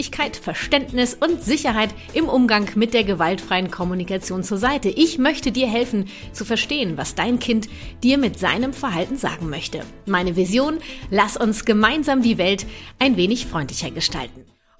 Leichtigkeit, Verständnis und Sicherheit im Umgang mit der gewaltfreien Kommunikation zur Seite. Ich möchte dir helfen zu verstehen, was dein Kind dir mit seinem Verhalten sagen möchte. Meine Vision, lass uns gemeinsam die Welt ein wenig freundlicher gestalten.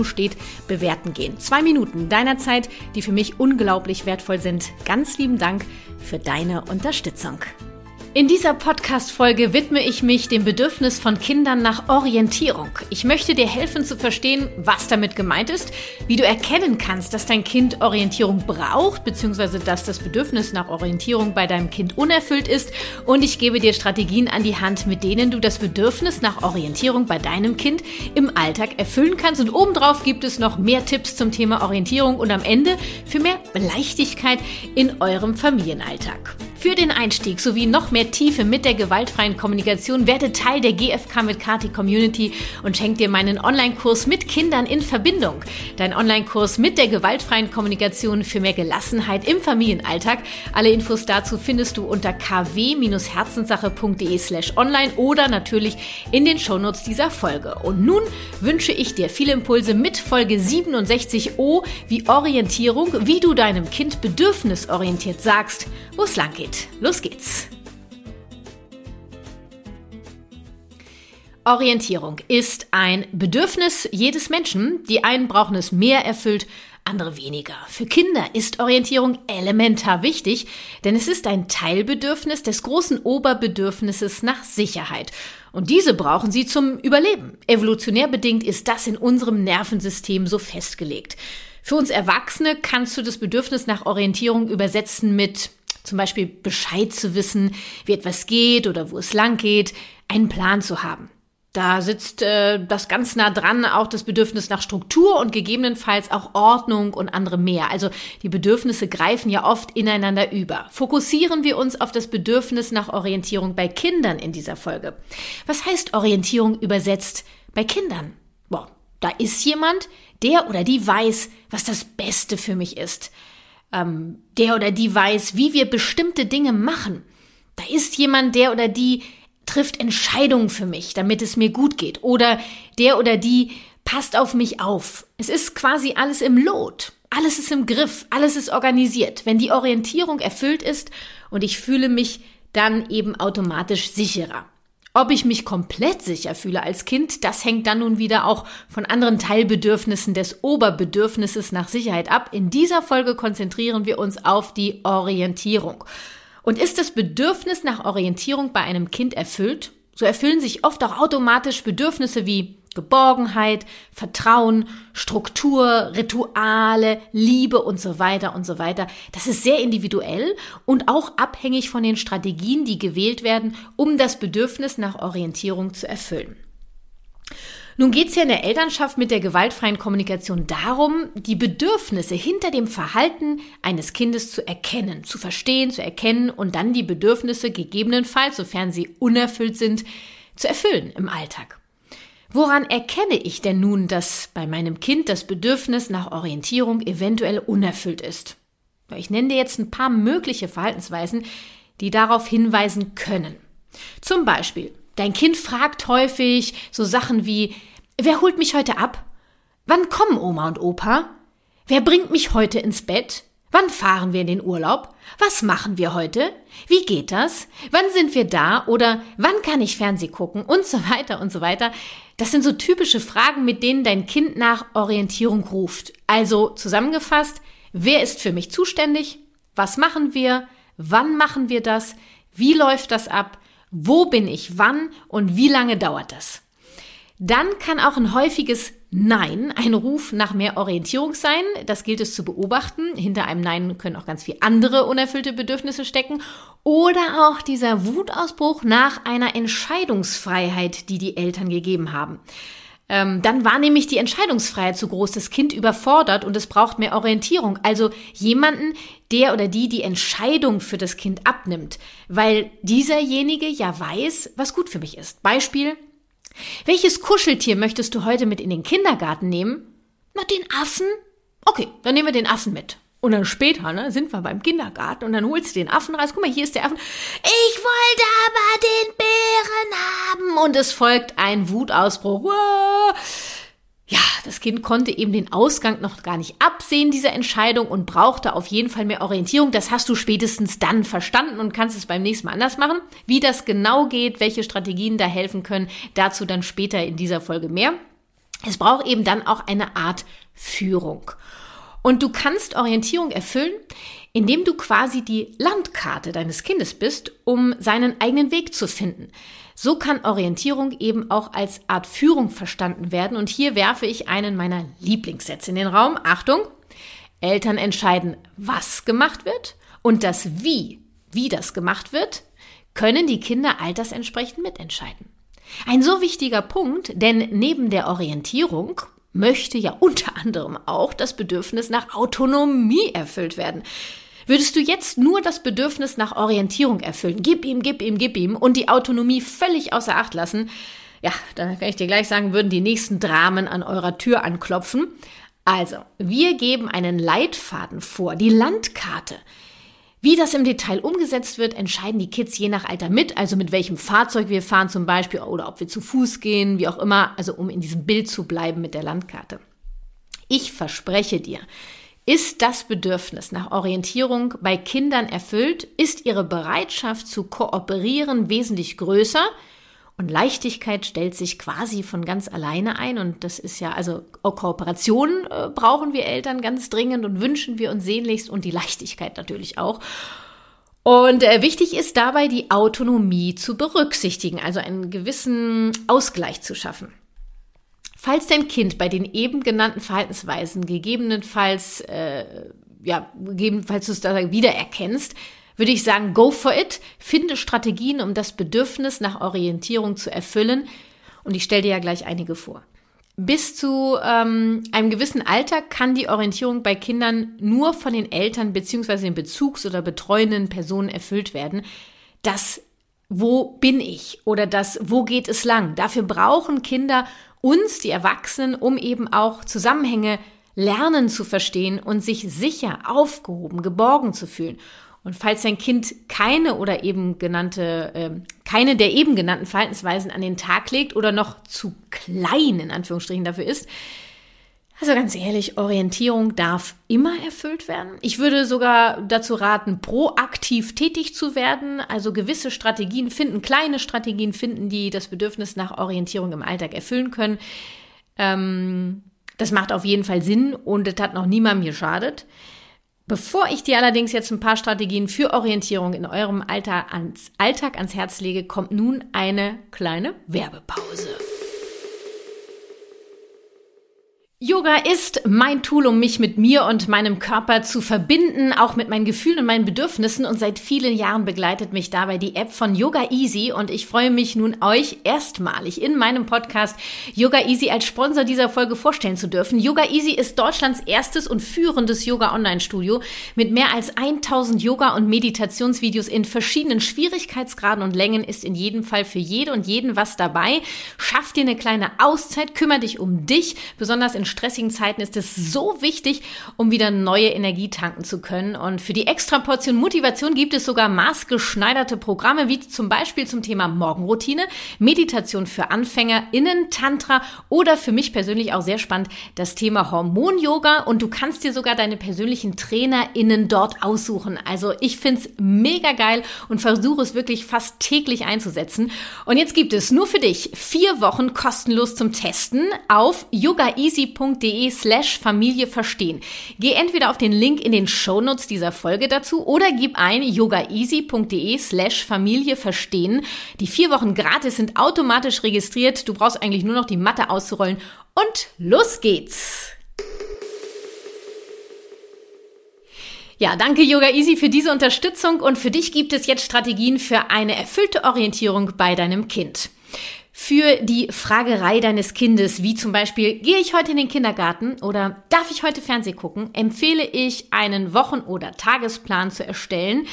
daneben steht, bewerten gehen. Zwei Minuten deiner Zeit, die für mich unglaublich wertvoll sind. Ganz lieben Dank für deine Unterstützung. In dieser Podcast-Folge widme ich mich dem Bedürfnis von Kindern nach Orientierung. Ich möchte dir helfen zu verstehen, was damit gemeint ist, wie du erkennen kannst, dass dein Kind Orientierung braucht, beziehungsweise dass das Bedürfnis nach Orientierung bei deinem Kind unerfüllt ist. Und ich gebe dir Strategien an die Hand, mit denen du das Bedürfnis nach Orientierung bei deinem Kind im Alltag erfüllen kannst. Und obendrauf gibt es noch mehr Tipps zum Thema Orientierung und am Ende für mehr Leichtigkeit in eurem Familienalltag. Für den Einstieg sowie noch mehr Tiefe mit der gewaltfreien Kommunikation werde Teil der GFK mit Kati Community und schenk dir meinen Online-Kurs mit Kindern in Verbindung. Dein Online-Kurs mit der gewaltfreien Kommunikation für mehr Gelassenheit im Familienalltag. Alle Infos dazu findest du unter kw-herzenssache.de slash online oder natürlich in den Shownotes dieser Folge. Und nun wünsche ich dir viele Impulse mit Folge 67o wie Orientierung, wie du deinem Kind bedürfnisorientiert sagst, wo es lang geht. Los geht's! Orientierung ist ein Bedürfnis jedes Menschen. Die einen brauchen es mehr erfüllt, andere weniger. Für Kinder ist Orientierung elementar wichtig, denn es ist ein Teilbedürfnis des großen Oberbedürfnisses nach Sicherheit. Und diese brauchen sie zum Überleben. Evolutionär bedingt ist das in unserem Nervensystem so festgelegt. Für uns Erwachsene kannst du das Bedürfnis nach Orientierung übersetzen mit zum Beispiel Bescheid zu wissen, wie etwas geht oder wo es lang geht, einen Plan zu haben. Da sitzt äh, das ganz nah dran auch das Bedürfnis nach Struktur und gegebenenfalls auch Ordnung und andere mehr. Also die Bedürfnisse greifen ja oft ineinander über. Fokussieren wir uns auf das Bedürfnis nach Orientierung bei Kindern in dieser Folge. Was heißt Orientierung übersetzt bei Kindern? Boah, da ist jemand, der oder die weiß, was das Beste für mich ist ähm, der oder die weiß, wie wir bestimmte Dinge machen. Da ist jemand, der oder die trifft Entscheidungen für mich, damit es mir gut geht. Oder der oder die passt auf mich auf. Es ist quasi alles im Lot. Alles ist im Griff, alles ist organisiert. Wenn die Orientierung erfüllt ist und ich fühle mich dann eben automatisch sicherer. Ob ich mich komplett sicher fühle als Kind, das hängt dann nun wieder auch von anderen Teilbedürfnissen des Oberbedürfnisses nach Sicherheit ab. In dieser Folge konzentrieren wir uns auf die Orientierung. Und ist das Bedürfnis nach Orientierung bei einem Kind erfüllt, so erfüllen sich oft auch automatisch Bedürfnisse wie Geborgenheit, Vertrauen, Struktur, Rituale, Liebe und so weiter und so weiter. Das ist sehr individuell und auch abhängig von den Strategien, die gewählt werden, um das Bedürfnis nach Orientierung zu erfüllen. Nun geht es ja in der Elternschaft mit der gewaltfreien Kommunikation darum, die Bedürfnisse hinter dem Verhalten eines Kindes zu erkennen, zu verstehen, zu erkennen und dann die Bedürfnisse gegebenenfalls, sofern sie unerfüllt sind, zu erfüllen im Alltag. Woran erkenne ich denn nun, dass bei meinem Kind das Bedürfnis nach Orientierung eventuell unerfüllt ist? Ich nenne dir jetzt ein paar mögliche Verhaltensweisen, die darauf hinweisen können. Zum Beispiel, dein Kind fragt häufig so Sachen wie, wer holt mich heute ab? Wann kommen Oma und Opa? Wer bringt mich heute ins Bett? Wann fahren wir in den Urlaub? Was machen wir heute? Wie geht das? Wann sind wir da? Oder wann kann ich Fernseh gucken? Und so weiter und so weiter. Das sind so typische Fragen, mit denen dein Kind nach Orientierung ruft. Also zusammengefasst, wer ist für mich zuständig? Was machen wir? Wann machen wir das? Wie läuft das ab? Wo bin ich wann? Und wie lange dauert das? Dann kann auch ein häufiges Nein ein Ruf nach mehr Orientierung sein. Das gilt es zu beobachten. Hinter einem Nein können auch ganz viele andere unerfüllte Bedürfnisse stecken. Oder auch dieser Wutausbruch nach einer Entscheidungsfreiheit, die die Eltern gegeben haben. Ähm, dann war nämlich die Entscheidungsfreiheit zu groß, das Kind überfordert und es braucht mehr Orientierung. Also jemanden, der oder die die Entscheidung für das Kind abnimmt, weil dieserjenige ja weiß, was gut für mich ist. Beispiel, welches Kuscheltier möchtest du heute mit in den Kindergarten nehmen? Na, den Affen? Okay, dann nehmen wir den Affen mit. Und dann später, ne, sind wir beim Kindergarten und dann holst du den Affen raus. Guck mal, hier ist der Affen. Ich wollte aber den Bären haben. Und es folgt ein Wutausbruch. Uah. Ja, das Kind konnte eben den Ausgang noch gar nicht absehen dieser Entscheidung und brauchte auf jeden Fall mehr Orientierung. Das hast du spätestens dann verstanden und kannst es beim nächsten Mal anders machen. Wie das genau geht, welche Strategien da helfen können, dazu dann später in dieser Folge mehr. Es braucht eben dann auch eine Art Führung. Und du kannst Orientierung erfüllen, indem du quasi die Landkarte deines Kindes bist, um seinen eigenen Weg zu finden. So kann Orientierung eben auch als Art Führung verstanden werden. Und hier werfe ich einen meiner Lieblingssätze in den Raum. Achtung! Eltern entscheiden, was gemacht wird und das Wie, wie das gemacht wird, können die Kinder altersentsprechend mitentscheiden. Ein so wichtiger Punkt, denn neben der Orientierung möchte ja unter anderem auch das Bedürfnis nach Autonomie erfüllt werden. Würdest du jetzt nur das Bedürfnis nach Orientierung erfüllen, gib ihm, gib ihm, gib ihm und die Autonomie völlig außer Acht lassen, ja, dann kann ich dir gleich sagen, würden die nächsten Dramen an eurer Tür anklopfen. Also, wir geben einen Leitfaden vor, die Landkarte. Wie das im Detail umgesetzt wird, entscheiden die Kids je nach Alter mit, also mit welchem Fahrzeug wir fahren zum Beispiel oder ob wir zu Fuß gehen, wie auch immer, also um in diesem Bild zu bleiben mit der Landkarte. Ich verspreche dir, ist das Bedürfnis nach Orientierung bei Kindern erfüllt? Ist ihre Bereitschaft zu kooperieren wesentlich größer? Und Leichtigkeit stellt sich quasi von ganz alleine ein. Und das ist ja, also Kooperation äh, brauchen wir Eltern ganz dringend und wünschen wir uns sehnlichst und die Leichtigkeit natürlich auch. Und äh, wichtig ist dabei, die Autonomie zu berücksichtigen, also einen gewissen Ausgleich zu schaffen. Falls dein Kind bei den eben genannten Verhaltensweisen gegebenenfalls, äh, ja, gegebenenfalls du es da wiedererkennst, würde ich sagen, go for it. Finde Strategien, um das Bedürfnis nach Orientierung zu erfüllen. Und ich stelle dir ja gleich einige vor. Bis zu ähm, einem gewissen Alter kann die Orientierung bei Kindern nur von den Eltern beziehungsweise den Bezugs- oder betreuenden Personen erfüllt werden. Das wo bin ich oder das wo geht es lang. Dafür brauchen Kinder uns, die Erwachsenen, um eben auch Zusammenhänge lernen zu verstehen und sich sicher, aufgehoben, geborgen zu fühlen. Und falls dein Kind keine oder eben genannte, äh, keine der eben genannten Verhaltensweisen an den Tag legt oder noch zu klein in Anführungsstrichen dafür ist, also ganz ehrlich, Orientierung darf immer erfüllt werden. Ich würde sogar dazu raten, proaktiv tätig zu werden, also gewisse Strategien finden, kleine Strategien finden, die das Bedürfnis nach Orientierung im Alltag erfüllen können. Ähm, das macht auf jeden Fall Sinn und es hat noch niemandem geschadet. Bevor ich dir allerdings jetzt ein paar Strategien für Orientierung in eurem Alltag ans, Alltag ans Herz lege, kommt nun eine kleine Werbepause. Yoga ist mein Tool, um mich mit mir und meinem Körper zu verbinden, auch mit meinen Gefühlen und meinen Bedürfnissen. Und seit vielen Jahren begleitet mich dabei die App von Yoga Easy. Und ich freue mich nun, euch erstmalig in meinem Podcast Yoga Easy als Sponsor dieser Folge vorstellen zu dürfen. Yoga Easy ist Deutschlands erstes und führendes Yoga-Online-Studio mit mehr als 1000 Yoga- und Meditationsvideos in verschiedenen Schwierigkeitsgraden und Längen ist in jedem Fall für jede und jeden was dabei. Schaff dir eine kleine Auszeit, kümmere dich um dich, besonders in stressigen Zeiten ist es so wichtig, um wieder neue Energie tanken zu können. Und für die extra Portion Motivation gibt es sogar maßgeschneiderte Programme, wie zum Beispiel zum Thema Morgenroutine, Meditation für AnfängerInnen, Tantra oder für mich persönlich auch sehr spannend das Thema Hormon-Yoga. Und du kannst dir sogar deine persönlichen TrainerInnen dort aussuchen. Also ich finde es mega geil und versuche es wirklich fast täglich einzusetzen. Und jetzt gibt es nur für dich vier Wochen kostenlos zum Testen auf yogaeasy.de slash Familie verstehen. Geh entweder auf den Link in den Shownotes dieser Folge dazu oder gib ein yogaeasy.de slash Familie verstehen. Die vier Wochen gratis sind automatisch registriert. Du brauchst eigentlich nur noch die Matte auszurollen und los geht's! Ja, danke Yoga Easy für diese Unterstützung und für dich gibt es jetzt Strategien für eine erfüllte Orientierung bei deinem Kind. Für die Fragerei deines Kindes, wie zum Beispiel, gehe ich heute in den Kindergarten oder darf ich heute Fernseh gucken, empfehle ich einen Wochen- oder Tagesplan zu erstellen.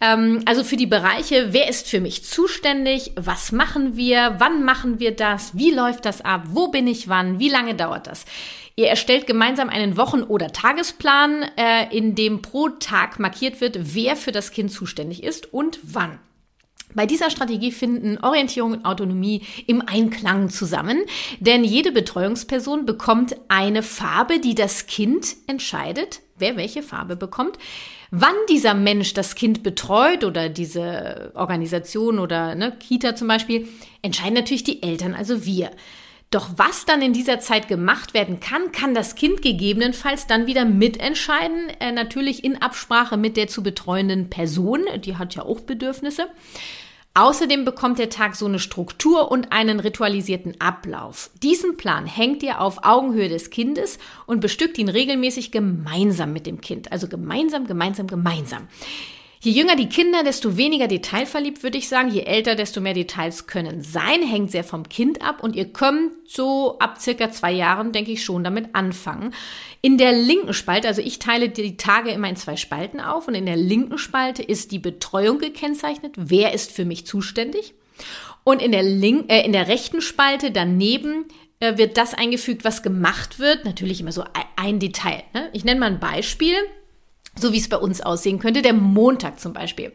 Ähm, also für die Bereiche, wer ist für mich zuständig, was machen wir, wann machen wir das, wie läuft das ab, wo bin ich wann, wie lange dauert das. Ihr erstellt gemeinsam einen Wochen- oder Tagesplan, äh, in dem pro Tag markiert wird, wer für das Kind zuständig ist und wann. Bei dieser Strategie finden Orientierung und Autonomie im Einklang zusammen, denn jede Betreuungsperson bekommt eine Farbe, die das Kind entscheidet, wer welche Farbe bekommt. Wann dieser Mensch das Kind betreut oder diese Organisation oder ne, Kita zum Beispiel, entscheiden natürlich die Eltern, also wir. Doch was dann in dieser Zeit gemacht werden kann, kann das Kind gegebenenfalls dann wieder mitentscheiden, äh, natürlich in Absprache mit der zu betreuenden Person, die hat ja auch Bedürfnisse. Außerdem bekommt der Tag so eine Struktur und einen ritualisierten Ablauf. Diesen Plan hängt ihr auf Augenhöhe des Kindes und bestückt ihn regelmäßig gemeinsam mit dem Kind. Also gemeinsam, gemeinsam, gemeinsam. Je jünger die Kinder, desto weniger detailverliebt würde ich sagen. Je älter, desto mehr Details können sein. Hängt sehr vom Kind ab und ihr könnt so ab circa zwei Jahren, denke ich, schon damit anfangen. In der linken Spalte, also ich teile die Tage immer in zwei Spalten auf und in der linken Spalte ist die Betreuung gekennzeichnet. Wer ist für mich zuständig? Und in der, link, äh, in der rechten Spalte daneben äh, wird das eingefügt, was gemacht wird. Natürlich immer so ein Detail. Ne? Ich nenne mal ein Beispiel so wie es bei uns aussehen könnte, der Montag zum Beispiel.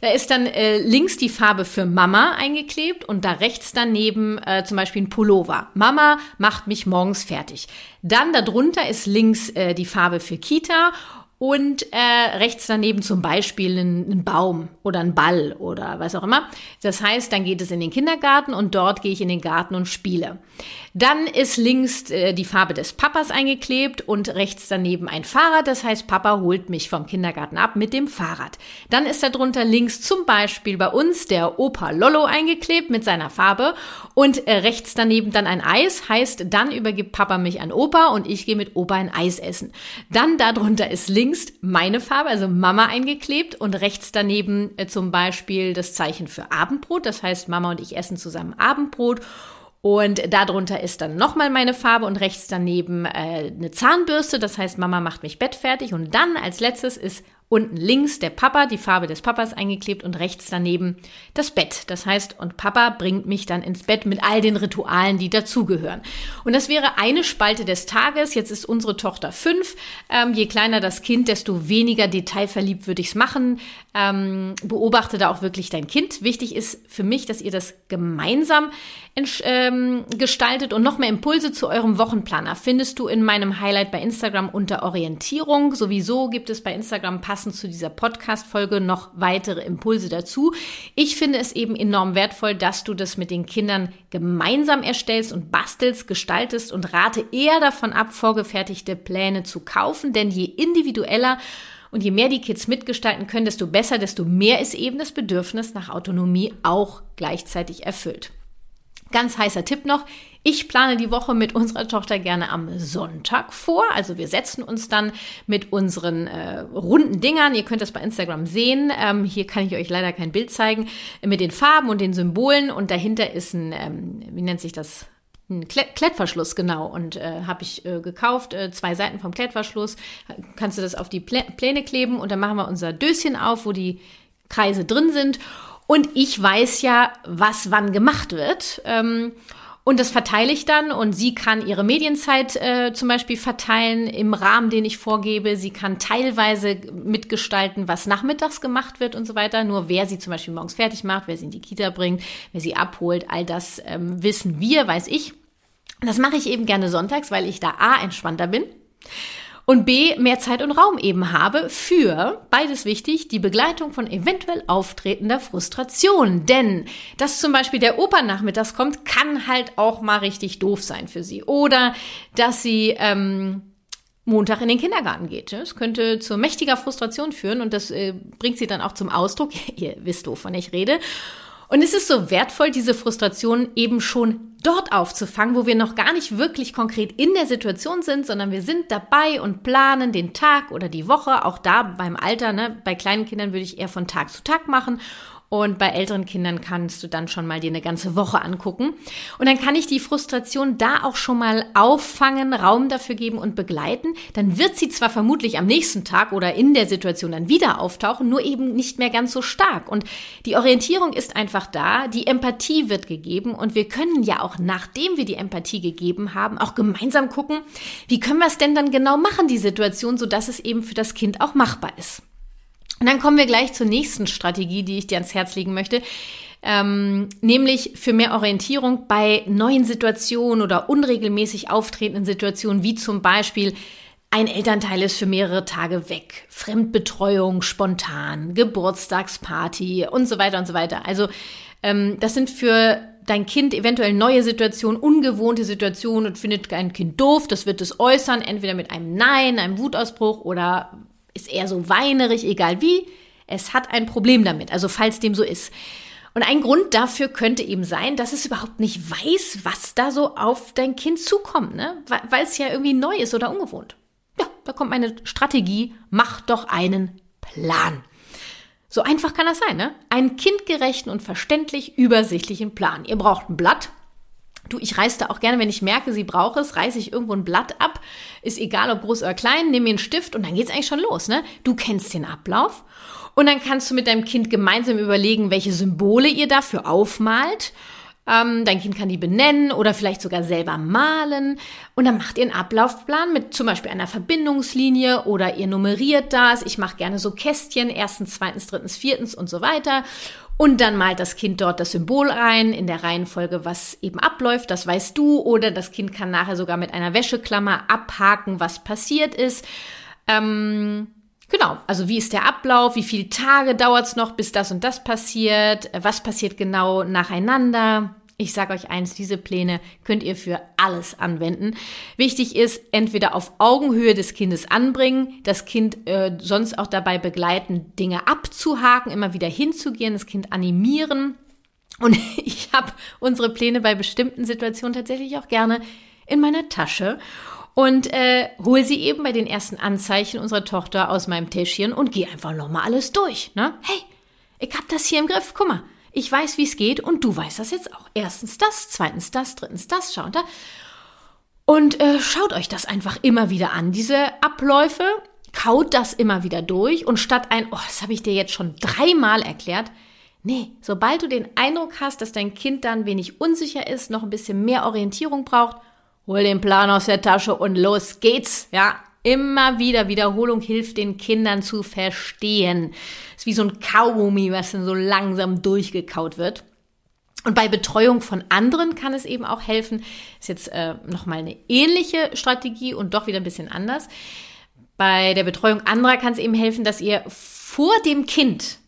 Da ist dann äh, links die Farbe für Mama eingeklebt und da rechts daneben äh, zum Beispiel ein Pullover. Mama macht mich morgens fertig. Dann darunter ist links äh, die Farbe für Kita und äh, rechts daneben zum Beispiel ein, ein, Baum oder ein Ball oder was auch immer. Das heißt, dann geht es in den Kindergarten und dort gehe ich in den Garten und spiele. Dann ist links äh, die Farbe des Papas eingeklebt und rechts daneben ein Fahrrad. Das heißt, Papa holt mich vom Kindergarten ab mit dem Fahrrad. Dann ist darunter links zum Beispiel bei uns der Opa Lollo eingeklebt mit seiner Farbe und äh, rechts daneben dann ein Eis. Heißt, dann übergibt Papa mich an Opa und ich gehe mit Opa ein Eis essen. Dann darunter ist links meine Farbe, also Mama eingeklebt und rechts daneben äh, zum Beispiel das Zeichen für Abendbrot. Das heißt, Mama und ich essen zusammen Abendbrot. Und darunter ist dann nochmal meine Farbe und rechts daneben äh, eine Zahnbürste. Das heißt, Mama macht mich bettfertig. Und dann als letztes ist Unten links der Papa, die Farbe des Papas eingeklebt und rechts daneben das Bett. Das heißt, und Papa bringt mich dann ins Bett mit all den Ritualen, die dazugehören. Und das wäre eine Spalte des Tages. Jetzt ist unsere Tochter fünf. Ähm, je kleiner das Kind, desto weniger detailverliebt würde ich es machen. Ähm, beobachte da auch wirklich dein Kind. Wichtig ist für mich, dass ihr das gemeinsam ähm, gestaltet und noch mehr Impulse zu eurem Wochenplaner findest du in meinem Highlight bei Instagram unter Orientierung. Sowieso gibt es bei Instagram passend zu dieser Podcast-Folge noch weitere Impulse dazu. Ich finde es eben enorm wertvoll, dass du das mit den Kindern gemeinsam erstellst und bastelst, gestaltest und rate eher davon ab, vorgefertigte Pläne zu kaufen, denn je individueller und je mehr die Kids mitgestalten können, desto besser, desto mehr ist eben das Bedürfnis nach Autonomie auch gleichzeitig erfüllt. Ganz heißer Tipp noch. Ich plane die Woche mit unserer Tochter gerne am Sonntag vor. Also wir setzen uns dann mit unseren äh, runden Dingern. Ihr könnt das bei Instagram sehen. Ähm, hier kann ich euch leider kein Bild zeigen. Mit den Farben und den Symbolen. Und dahinter ist ein, ähm, wie nennt sich das? Ein Klettverschluss, genau. Und äh, habe ich äh, gekauft, äh, zwei Seiten vom Klettverschluss. Kannst du das auf die Plä Pläne kleben und dann machen wir unser Döschen auf, wo die Kreise drin sind. Und ich weiß ja, was wann gemacht wird. Ähm, Und das verteile ich dann und sie kann ihre Medienzeit äh, zum Beispiel verteilen im Rahmen, den ich vorgebe. Sie kann teilweise mitgestalten, was nachmittags gemacht wird und so weiter. Nur wer sie zum Beispiel morgens fertig macht, wer sie in die Kita bringt, wer sie abholt, all das ähm, wissen wir, weiß ich. Das mache ich eben gerne sonntags, weil ich da A entspannter bin und B, mehr Zeit und Raum eben habe für, beides wichtig, die Begleitung von eventuell auftretender Frustration. Denn, dass zum Beispiel der Opa nachmittags kommt, kann halt auch mal richtig doof sein für sie. Oder, dass sie, ähm, Montag in den Kindergarten geht. Es könnte zu mächtiger Frustration führen und das äh, bringt sie dann auch zum Ausdruck. Ihr wisst, wovon ich rede. Und es ist so wertvoll, diese Frustration eben schon dort aufzufangen, wo wir noch gar nicht wirklich konkret in der Situation sind, sondern wir sind dabei und planen den Tag oder die Woche. Auch da beim Alter, ne, bei kleinen Kindern würde ich eher von Tag zu Tag machen und bei älteren Kindern kannst du dann schon mal dir eine ganze Woche angucken. Und dann kann ich die Frustration da auch schon mal auffangen, Raum dafür geben und begleiten. Dann wird sie zwar vermutlich am nächsten Tag oder in der Situation dann wieder auftauchen, nur eben nicht mehr ganz so stark. Und die Orientierung ist einfach da, die Empathie wird gegeben und wir können ja auch, nachdem wir die Empathie gegeben haben, auch gemeinsam gucken, wie können wir es denn dann genau machen, die Situation, sodass es eben für das Kind auch machbar ist. Und dann kommen wir gleich zur nächsten Strategie, die ich dir ans Herz legen möchte. Ähm, nämlich für mehr Orientierung bei neuen Situationen oder unregelmäßig auftretenden Situationen, wie zum Beispiel ein Elternteil ist für mehrere Tage weg, Fremdbetreuung spontan, Geburtstagsparty und so weiter und so weiter. Also ähm, das sind für dein Kind eventuell neue Situationen, ungewohnte Situationen und findet dein Kind doof. Das wird es äußern, entweder mit einem Nein, einem Wutausbruch oder ist eher so weinerig, egal wie. Es hat ein Problem damit, also falls dem so ist. Und ein Grund dafür könnte eben sein, dass es überhaupt nicht weiß, was da so auf dein Kind zukommt, ne? weil es ja irgendwie neu ist oder ungewohnt. Ja, da kommt meine Strategie, mach doch einen Plan. So einfach kann das sein, ne? Einen kindgerechten und verständlich übersichtlichen Plan. Ihr braucht ein Blatt, Du, ich reiß da auch gerne, wenn ich merke, sie braucht es, reiße ich irgendwo ein Blatt ab. Ist egal, ob groß oder klein, nimm mir einen Stift und dann geht's eigentlich schon los, ne? Du kennst den Ablauf. Und dann kannst du mit deinem Kind gemeinsam überlegen, welche Symbole ihr dafür aufmalt. Ähm, dein Kind kann die benennen oder vielleicht sogar selber malen. Und dann macht ihr einen Ablaufplan mit zum Beispiel einer Verbindungslinie oder ihr nummeriert das. Ich mache gerne so Kästchen, erstens, zweitens, drittens, viertens und so weiter. Und dann malt das Kind dort das Symbol rein in der Reihenfolge, was eben abläuft. Das weißt du. Oder das Kind kann nachher sogar mit einer Wäscheklammer abhaken, was passiert ist. Ähm, genau, also wie ist der Ablauf? Wie viele Tage dauert es noch, bis das und das passiert? Was passiert genau nacheinander? Ich sage euch eins, diese Pläne könnt ihr für alles anwenden. Wichtig ist, entweder auf Augenhöhe des Kindes anbringen, das Kind äh, sonst auch dabei begleiten, Dinge abzuhaken, immer wieder hinzugehen, das Kind animieren. Und ich habe unsere Pläne bei bestimmten Situationen tatsächlich auch gerne in meiner Tasche und äh, hol sie eben bei den ersten Anzeichen unserer Tochter aus meinem Täschchen und gehe einfach nochmal alles durch. Ne? Hey, ich hab das hier im Griff. Guck mal, ich weiß, wie es geht und du weißt das jetzt auch. Erstens das, zweitens das, drittens das, schaut da. Und äh, schaut euch das einfach immer wieder an, diese Abläufe, kaut das immer wieder durch und statt ein, oh, das habe ich dir jetzt schon dreimal erklärt, nee, sobald du den Eindruck hast, dass dein Kind dann wenig unsicher ist, noch ein bisschen mehr Orientierung braucht, hol den Plan aus der Tasche und los geht's, ja, Immer wieder Wiederholung hilft den Kindern zu verstehen. Ist wie so ein Kaugummi, was dann so langsam durchgekaut wird. Und bei Betreuung von anderen kann es eben auch helfen. Ist jetzt äh, nochmal eine ähnliche Strategie und doch wieder ein bisschen anders. Bei der Betreuung anderer kann es eben helfen, dass ihr vor dem Kind,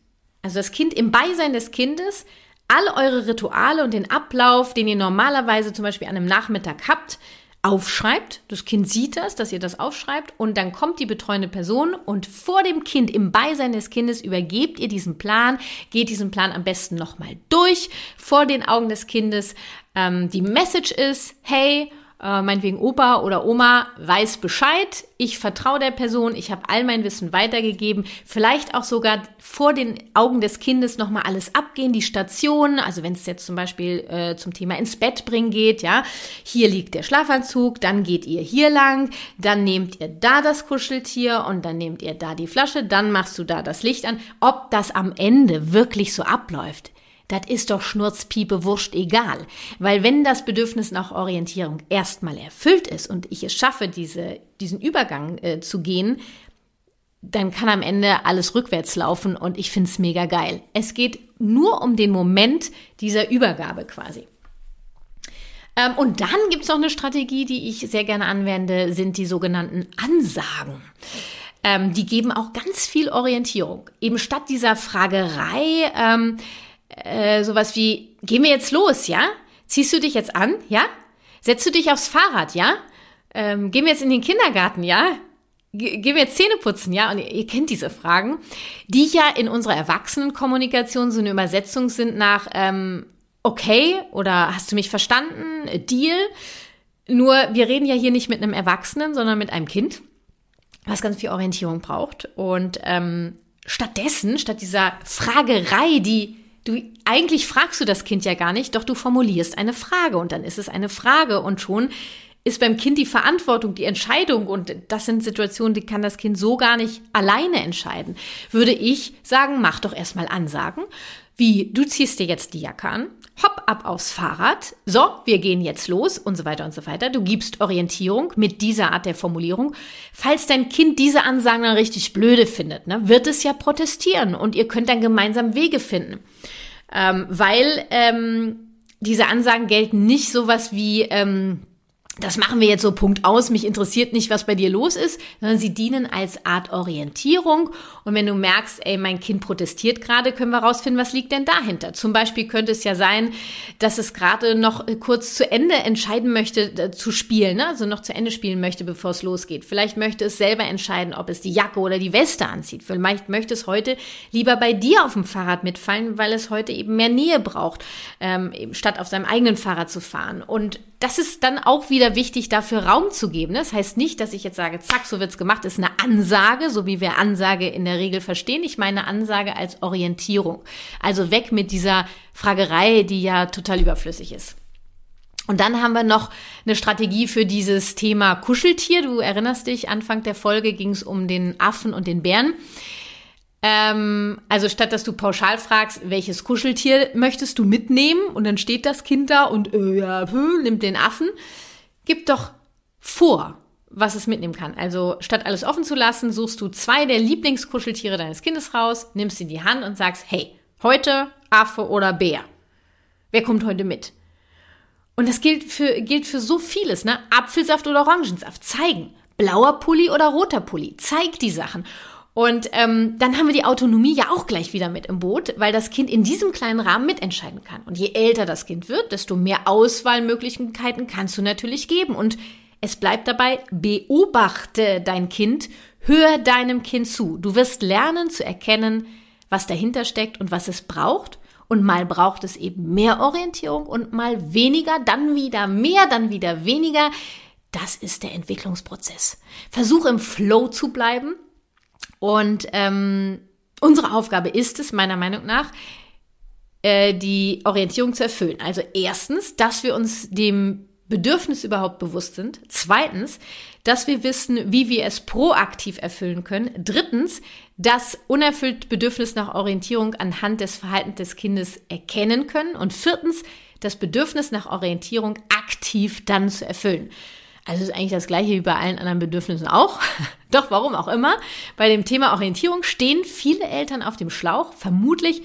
also das Kind im Beisein des Kindes, all eure Rituale und den Ablauf, den ihr normalerweise zum Beispiel an einem Nachmittag habt, aufschreibt. Das Kind sieht das, dass ihr das aufschreibt und dann kommt die betreuende Person und vor dem Kind, im Beisein des Kindes, übergebt ihr diesen Plan, geht diesen Plan am besten nochmal durch vor den Augen des Kindes. Ähm, die Message ist, hey, äh, meinetwegen Opa oder Oma weiß Bescheid, ich vertraue der Person, ich habe all mein Wissen weitergegeben, vielleicht auch sogar vor den Augen des Kindes nochmal alles abgehen, die Stationen, also wenn es jetzt zum Beispiel äh, zum Thema ins Bett bringen geht, ja, hier liegt der Schlafanzug, dann geht ihr hier lang, dann nehmt ihr da das Kuscheltier und dann nehmt ihr da die Flasche, dann machst du da das Licht an. Ob das am Ende wirklich so abläuft, das ist doch Schnurzpiepe wurscht egal. Weil wenn das Bedürfnis nach Orientierung erstmal erfüllt ist und ich es schaffe, diese, diesen Übergang äh, zu gehen, dann kann am Ende alles rückwärts laufen und ich finde es mega geil. Es geht nur um den Moment dieser Übergabe quasi. Ähm, und dann gibt es noch eine Strategie, die ich sehr gerne anwende, sind die sogenannten Ansagen. Ähm, die geben auch ganz viel Orientierung. Eben statt dieser Fragerei, ähm, äh, sowas wie, gehen wir jetzt los, ja? Ziehst du dich jetzt an, ja? Setzt du dich aufs Fahrrad, ja? Ähm, gehen wir jetzt in den Kindergarten, ja? gehen wir jetzt Zähne putzen, ja? Und ihr, ihr, kennt diese Fragen, die ja in unserer Erwachsenenkommunikation so eine Übersetzung sind nach ähm, okay oder hast du mich verstanden, Deal. Nur wir reden ja hier nicht mit einem Erwachsenen, sondern mit einem Kind, was ganz viel Orientierung braucht. Und ähm, stattdessen, statt dieser Fragerei, die du eigentlich fragst du das Kind ja gar nicht, doch du formulierst eine Frage und dann ist es eine Frage und schon ist beim Kind die Verantwortung, die Entscheidung und das sind Situationen, die kann das Kind so gar nicht alleine entscheiden. Würde ich sagen, mach doch erstmal Ansagen, wie du ziehst dir jetzt die Jacke an, hopp ab aufs Fahrrad, so, wir gehen jetzt los und so weiter und so weiter. Du gibst Orientierung mit dieser Art der Formulierung. Falls dein Kind diese Ansagen dann richtig blöde findet, ne, wird es ja protestieren und ihr könnt dann gemeinsam Wege finden. Ähm, weil ähm, diese Ansagen gelten nicht sowas wie, ähm, das machen wir jetzt so Punkt aus, mich interessiert nicht, was bei dir los ist, sondern sie dienen als Art Orientierung. Und wenn du merkst, ey, mein Kind protestiert gerade, können wir rausfinden, was liegt denn dahinter. Zum Beispiel könnte es ja sein, dass es gerade noch kurz zu Ende entscheiden möchte, äh, zu spielen, ne? also noch zu Ende spielen möchte, bevor es losgeht. Vielleicht möchte es selber entscheiden, ob es die Jacke oder die Weste anzieht. Vielleicht möchte es heute lieber bei dir auf dem Fahrrad mitfallen, weil es heute eben mehr Nähe braucht, ähm, statt auf seinem eigenen Fahrrad zu fahren. Und das ist dann auch wieder wichtig, dafür Raum zu geben. Das heißt nicht, dass ich jetzt sage, zack, so wird's gemacht, ist eine Ansage, so wie wir Ansage in der Regel verstehen. Ich meine Ansage als Orientierung. Also weg mit dieser Fragerei, die ja total überflüssig ist. Und dann haben wir noch eine Strategie für dieses Thema Kuscheltier. Du erinnerst dich, Anfang der Folge ging es um den Affen und den Bären. Ähm, also statt dass du pauschal fragst, welches Kuscheltier möchtest du mitnehmen und dann steht das Kind da und äh, ja, nimmt den Affen, gib doch vor, was es mitnehmen kann. Also statt alles offen zu lassen, suchst du zwei der Lieblingskuscheltiere deines Kindes raus, nimmst sie in die Hand und sagst, hey, heute Affe oder Bär. Wer kommt heute mit? Und das gilt für, gilt für so vieles, ne? Apfelsaft oder Orangensaft, zeigen. Blauer Pulli oder roter Pulli, zeig die Sachen. Und ähm, dann haben wir die Autonomie ja auch gleich wieder mit im Boot, weil das Kind in diesem kleinen Rahmen mitentscheiden kann. Und je älter das Kind wird, desto mehr Auswahlmöglichkeiten kannst du natürlich geben. Und es bleibt dabei, beobachte dein Kind, hör deinem Kind zu. Du wirst lernen zu erkennen, was dahinter steckt und was es braucht. Und mal braucht es eben mehr Orientierung und mal weniger, dann wieder mehr, dann wieder weniger. Das ist der Entwicklungsprozess. Versuch im Flow zu bleiben und ähm, unsere Aufgabe ist es, meiner Meinung nach, äh, die Orientierung zu erfüllen. Also erstens, dass wir uns dem Bedürfnis überhaupt bewusst sind. Zweitens, dass wir wissen, wie wir es proaktiv erfüllen können. Drittens, das unerfüllte Bedürfnis nach Orientierung anhand des Verhaltens des Kindes erkennen können. Und viertens, das Bedürfnis nach Orientierung aktiv dann zu erfüllen. Also ist eigentlich das gleiche wie bei allen anderen Bedürfnissen auch. Doch warum auch immer. Bei dem Thema Orientierung stehen viele Eltern auf dem Schlauch, vermutlich,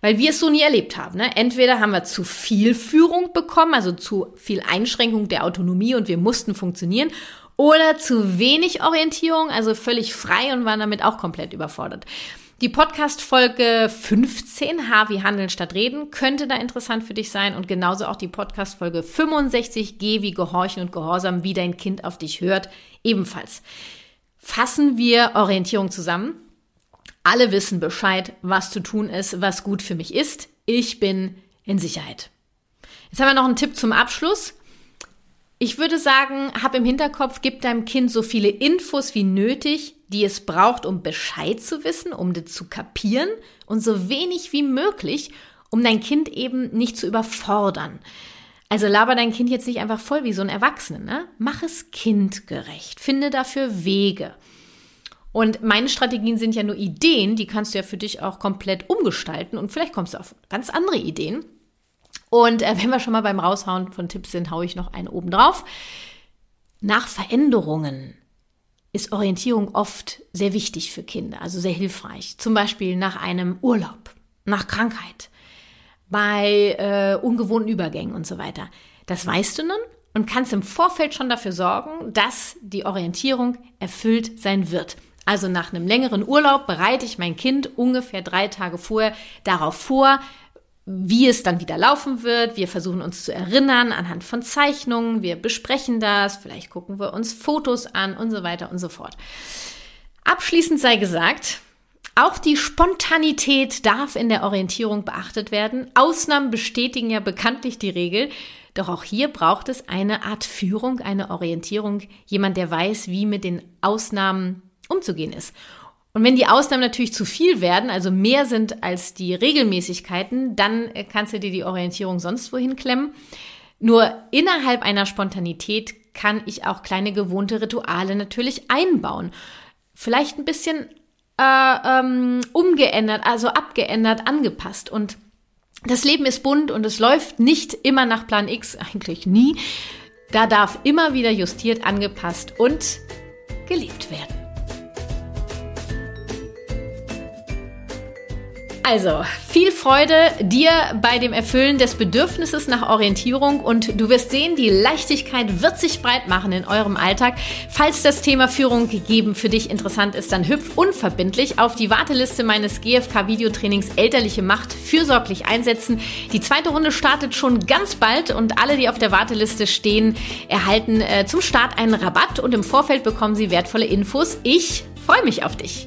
weil wir es so nie erlebt haben. Ne? Entweder haben wir zu viel Führung bekommen, also zu viel Einschränkung der Autonomie und wir mussten funktionieren, oder zu wenig Orientierung, also völlig frei und waren damit auch komplett überfordert. Die Podcast-Folge 15, H wie Handeln statt Reden, könnte da interessant für dich sein und genauso auch die Podcast-Folge 65, G wie Gehorchen und Gehorsam, wie dein Kind auf dich hört, ebenfalls. Fassen wir Orientierung zusammen. Alle wissen Bescheid, was zu tun ist, was gut für mich ist. Ich bin in Sicherheit. Jetzt haben wir noch einen Tipp zum Abschluss. Ich würde sagen, hab im Hinterkopf, gib deinem Kind so viele Infos wie nötig, die es braucht, um Bescheid zu wissen, um das zu kapieren und so wenig wie möglich, um dein Kind eben nicht zu überfordern. Also laber dein Kind jetzt nicht einfach voll wie so ein Erwachsener, ne? Mach es kindgerecht, finde dafür Wege. Und meine Strategien sind ja nur Ideen, die kannst du ja für dich auch komplett umgestalten und vielleicht kommst du auf ganz andere Ideen. Und äh, wenn wir schon mal beim Raushauen von Tipps sind, haue ich noch einen oben drauf. Nach Veränderungen ist Orientierung oft sehr wichtig für Kinder, also sehr hilfreich. Zum Beispiel nach einem Urlaub, nach Krankheit, bei äh, ungewohnten Übergängen und so weiter. Das weißt du nun und kannst im Vorfeld schon dafür sorgen, dass die Orientierung erfüllt sein wird. Also nach einem längeren Urlaub bereite ich mein Kind ungefähr drei Tage vorher darauf vor, wie es dann wieder laufen wird. Wir versuchen uns zu erinnern anhand von Zeichnungen. Wir besprechen das. Vielleicht gucken wir uns Fotos an und so weiter und so fort. Abschließend sei gesagt, auch die Spontanität darf in der Orientierung beachtet werden. Ausnahmen bestätigen ja bekanntlich die Regel. Doch auch hier braucht es eine Art Führung, eine Orientierung, jemand, der weiß, wie mit den Ausnahmen umzugehen ist. Und wenn die Ausnahmen natürlich zu viel werden, also mehr sind als die Regelmäßigkeiten, dann kannst du dir die Orientierung sonst wohin klemmen. Nur innerhalb einer Spontanität kann ich auch kleine gewohnte Rituale natürlich einbauen. Vielleicht ein bisschen äh, ähm, umgeändert, also abgeändert, angepasst. Und das Leben ist bunt und es läuft nicht immer nach Plan X, eigentlich nie. Da darf immer wieder justiert, angepasst und gelebt werden. Also, viel Freude dir bei dem Erfüllen des Bedürfnisses nach Orientierung und du wirst sehen, die Leichtigkeit wird sich breit machen in eurem Alltag. Falls das Thema Führung gegeben für dich interessant ist, dann hüpf unverbindlich auf die Warteliste meines GFK Videotrainings Elterliche Macht fürsorglich einsetzen. Die zweite Runde startet schon ganz bald und alle, die auf der Warteliste stehen, erhalten äh, zum Start einen Rabatt und im Vorfeld bekommen sie wertvolle Infos. Ich freue mich auf dich.